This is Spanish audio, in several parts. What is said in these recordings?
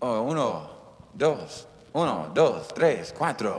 Oh, uno, dos, uno, dos, tres, cuatro.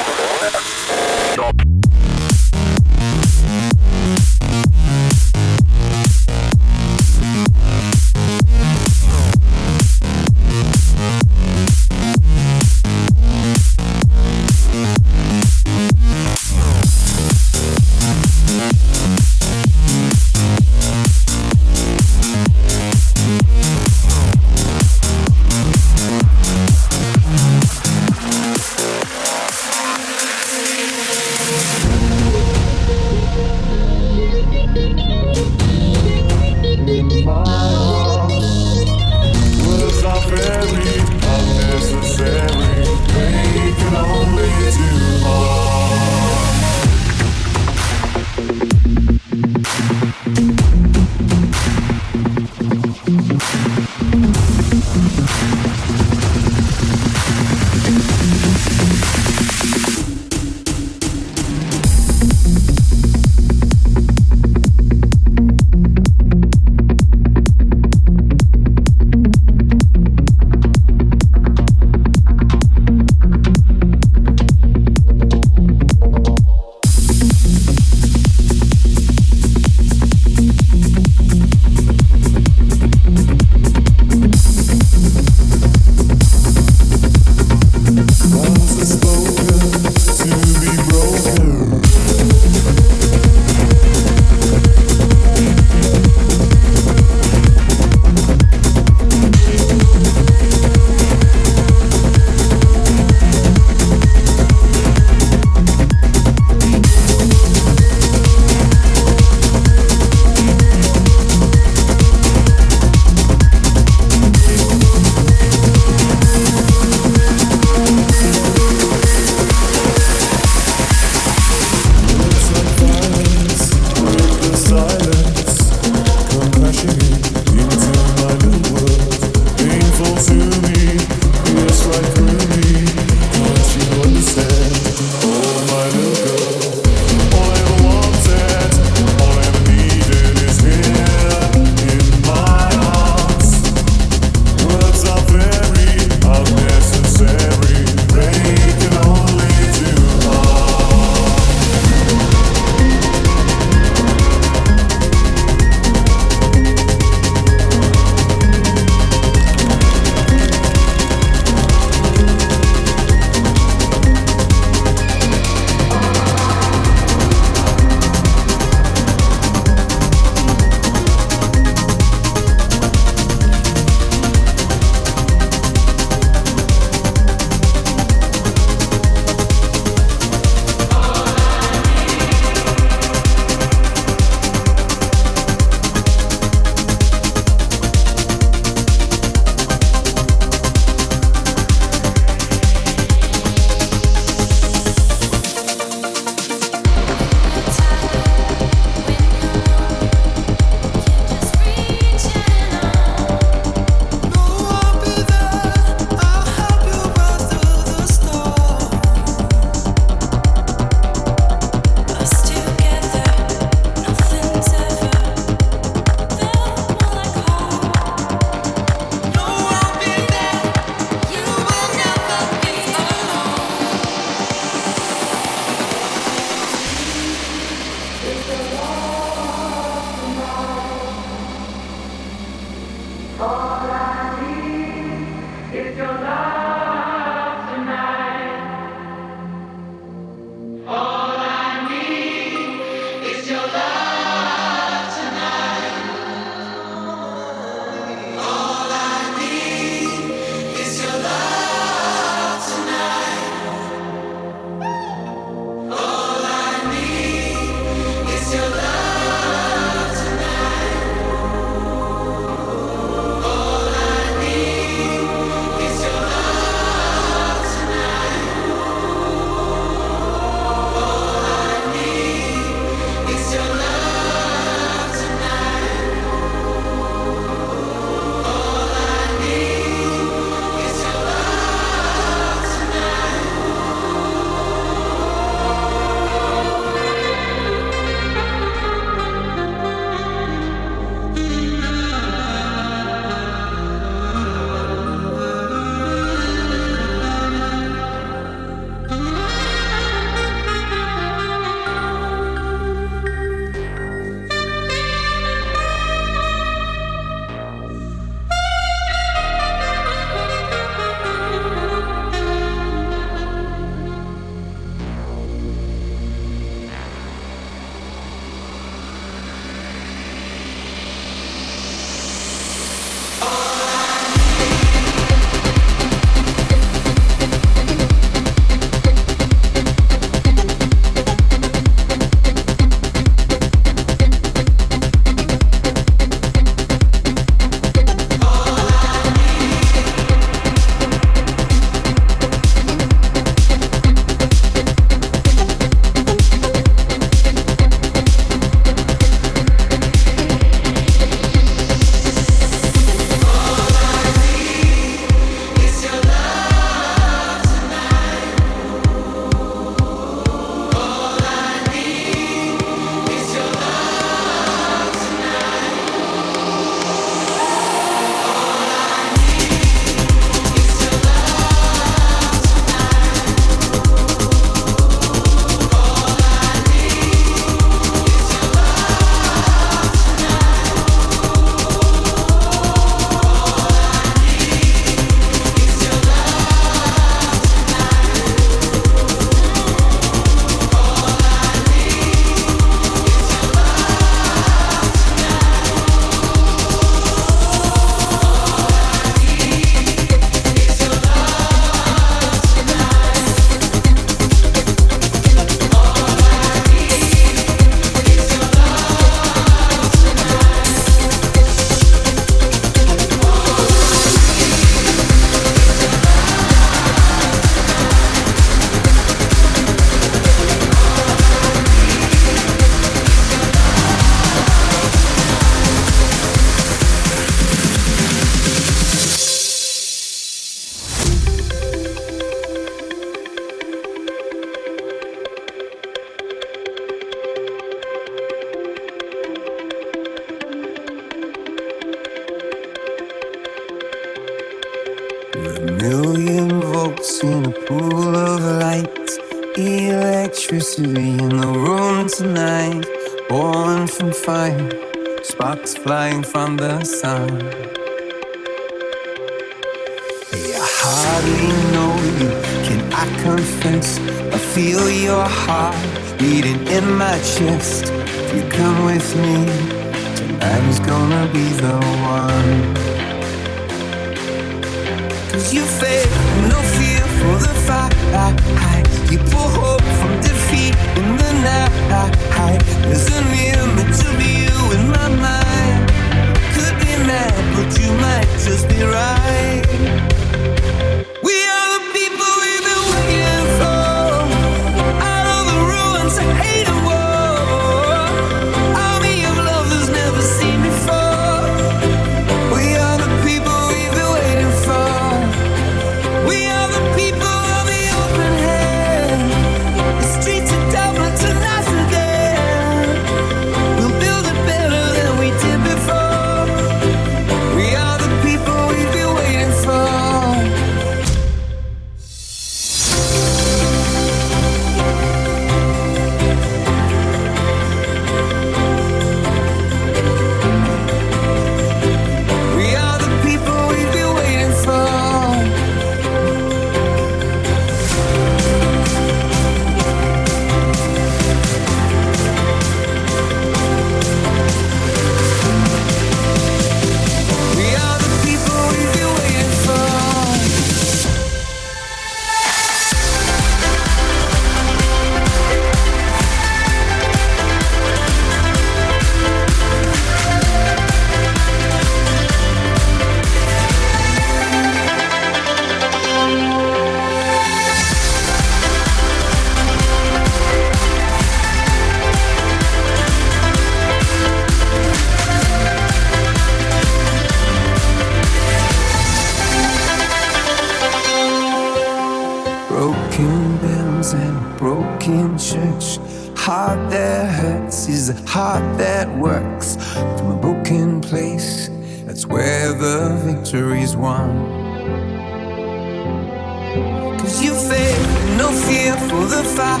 for the fight.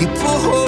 You pull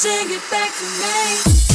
sing it back to me.